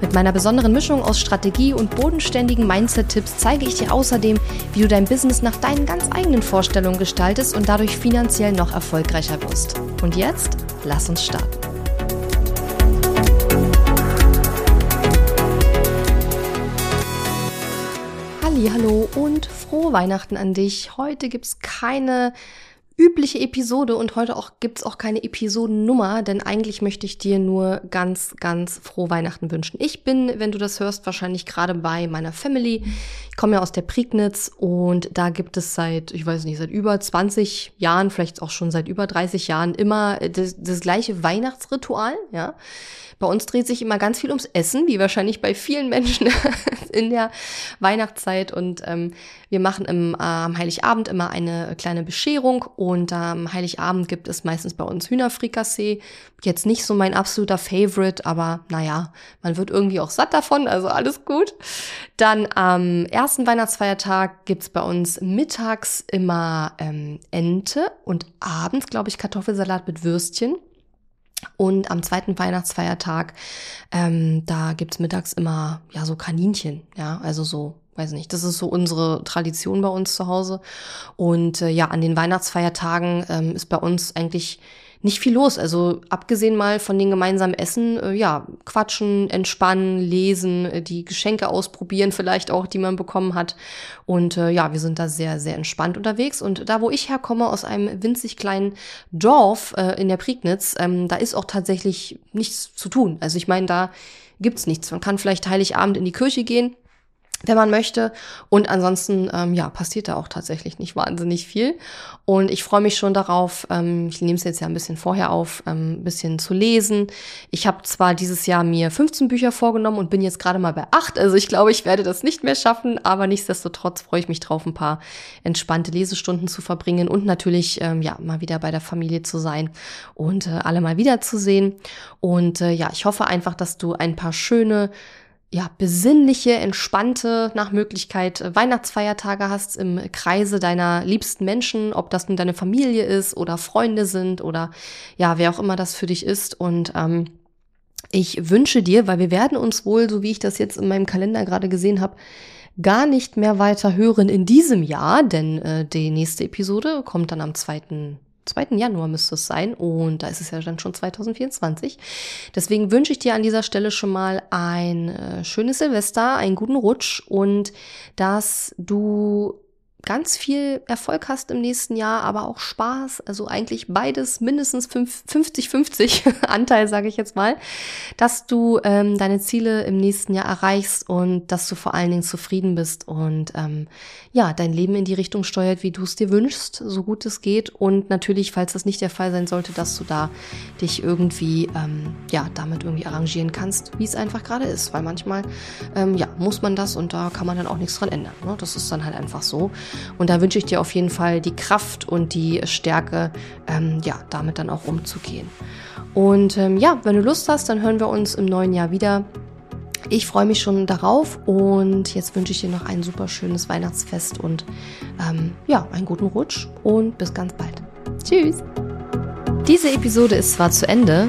Mit meiner besonderen Mischung aus Strategie und bodenständigen Mindset-Tipps zeige ich dir außerdem, wie du dein Business nach deinen ganz eigenen Vorstellungen gestaltest und dadurch finanziell noch erfolgreicher wirst. Und jetzt, lass uns starten. Hallo und frohe Weihnachten an dich. Heute gibt es keine übliche Episode und heute auch gibt's auch keine Episodennummer, denn eigentlich möchte ich dir nur ganz, ganz frohe Weihnachten wünschen. Ich bin, wenn du das hörst, wahrscheinlich gerade bei meiner Family. Ich komme ja aus der Prignitz und da gibt es seit, ich weiß nicht, seit über 20 Jahren, vielleicht auch schon seit über 30 Jahren immer das, das gleiche Weihnachtsritual, ja. Bei uns dreht sich immer ganz viel ums Essen, wie wahrscheinlich bei vielen Menschen in der Weihnachtszeit. Und ähm, wir machen im, äh, am Heiligabend immer eine kleine Bescherung. Und am ähm, Heiligabend gibt es meistens bei uns Hühnerfrikassee. Jetzt nicht so mein absoluter Favorite, aber naja, man wird irgendwie auch satt davon, also alles gut. Dann am ersten Weihnachtsfeiertag gibt's bei uns mittags immer ähm, Ente und abends, glaube ich, Kartoffelsalat mit Würstchen. Und am zweiten Weihnachtsfeiertag, ähm, da gibt's mittags immer ja so Kaninchen, ja, also so weiß nicht, das ist so unsere Tradition bei uns zu Hause. Und äh, ja, an den Weihnachtsfeiertagen ähm, ist bei uns eigentlich nicht viel los. Also abgesehen mal von den gemeinsamen Essen, äh, ja, quatschen, entspannen, lesen, äh, die Geschenke ausprobieren vielleicht auch, die man bekommen hat. Und äh, ja, wir sind da sehr, sehr entspannt unterwegs. Und da, wo ich herkomme, aus einem winzig kleinen Dorf äh, in der Prignitz, ähm, da ist auch tatsächlich nichts zu tun. Also ich meine, da gibt's nichts. Man kann vielleicht Heiligabend in die Kirche gehen, wenn man möchte. Und ansonsten, ähm, ja, passiert da auch tatsächlich nicht wahnsinnig viel. Und ich freue mich schon darauf, ähm, ich nehme es jetzt ja ein bisschen vorher auf, ähm, ein bisschen zu lesen. Ich habe zwar dieses Jahr mir 15 Bücher vorgenommen und bin jetzt gerade mal bei 8, also ich glaube, ich werde das nicht mehr schaffen, aber nichtsdestotrotz freue ich mich drauf, ein paar entspannte Lesestunden zu verbringen und natürlich, ähm, ja, mal wieder bei der Familie zu sein und äh, alle mal wiederzusehen. Und äh, ja, ich hoffe einfach, dass du ein paar schöne ja, besinnliche, entspannte, nach Möglichkeit äh, Weihnachtsfeiertage hast im Kreise deiner liebsten Menschen, ob das nun deine Familie ist oder Freunde sind oder ja, wer auch immer das für dich ist. Und ähm, ich wünsche dir, weil wir werden uns wohl, so wie ich das jetzt in meinem Kalender gerade gesehen habe, gar nicht mehr weiter hören in diesem Jahr, denn äh, die nächste Episode kommt dann am zweiten 2. Januar müsste es sein und da ist es ja dann schon 2024. Deswegen wünsche ich dir an dieser Stelle schon mal ein äh, schönes Silvester, einen guten Rutsch und dass du ganz viel Erfolg hast im nächsten Jahr, aber auch Spaß, also eigentlich beides mindestens 50-50 Anteil, sage ich jetzt mal, dass du ähm, deine Ziele im nächsten Jahr erreichst und dass du vor allen Dingen zufrieden bist und ähm, ja, dein Leben in die Richtung steuert, wie du es dir wünschst, so gut es geht und natürlich, falls das nicht der Fall sein sollte, dass du da dich irgendwie ähm, ja damit irgendwie arrangieren kannst, wie es einfach gerade ist, weil manchmal ähm, ja muss man das und da kann man dann auch nichts dran ändern. Ne? Das ist dann halt einfach so. Und da wünsche ich dir auf jeden Fall die Kraft und die Stärke, ähm, ja, damit dann auch umzugehen. Und ähm, ja, wenn du Lust hast, dann hören wir uns im neuen Jahr wieder. Ich freue mich schon darauf und jetzt wünsche ich dir noch ein super schönes Weihnachtsfest und ähm, ja, einen guten Rutsch und bis ganz bald. Tschüss! Diese Episode ist zwar zu Ende,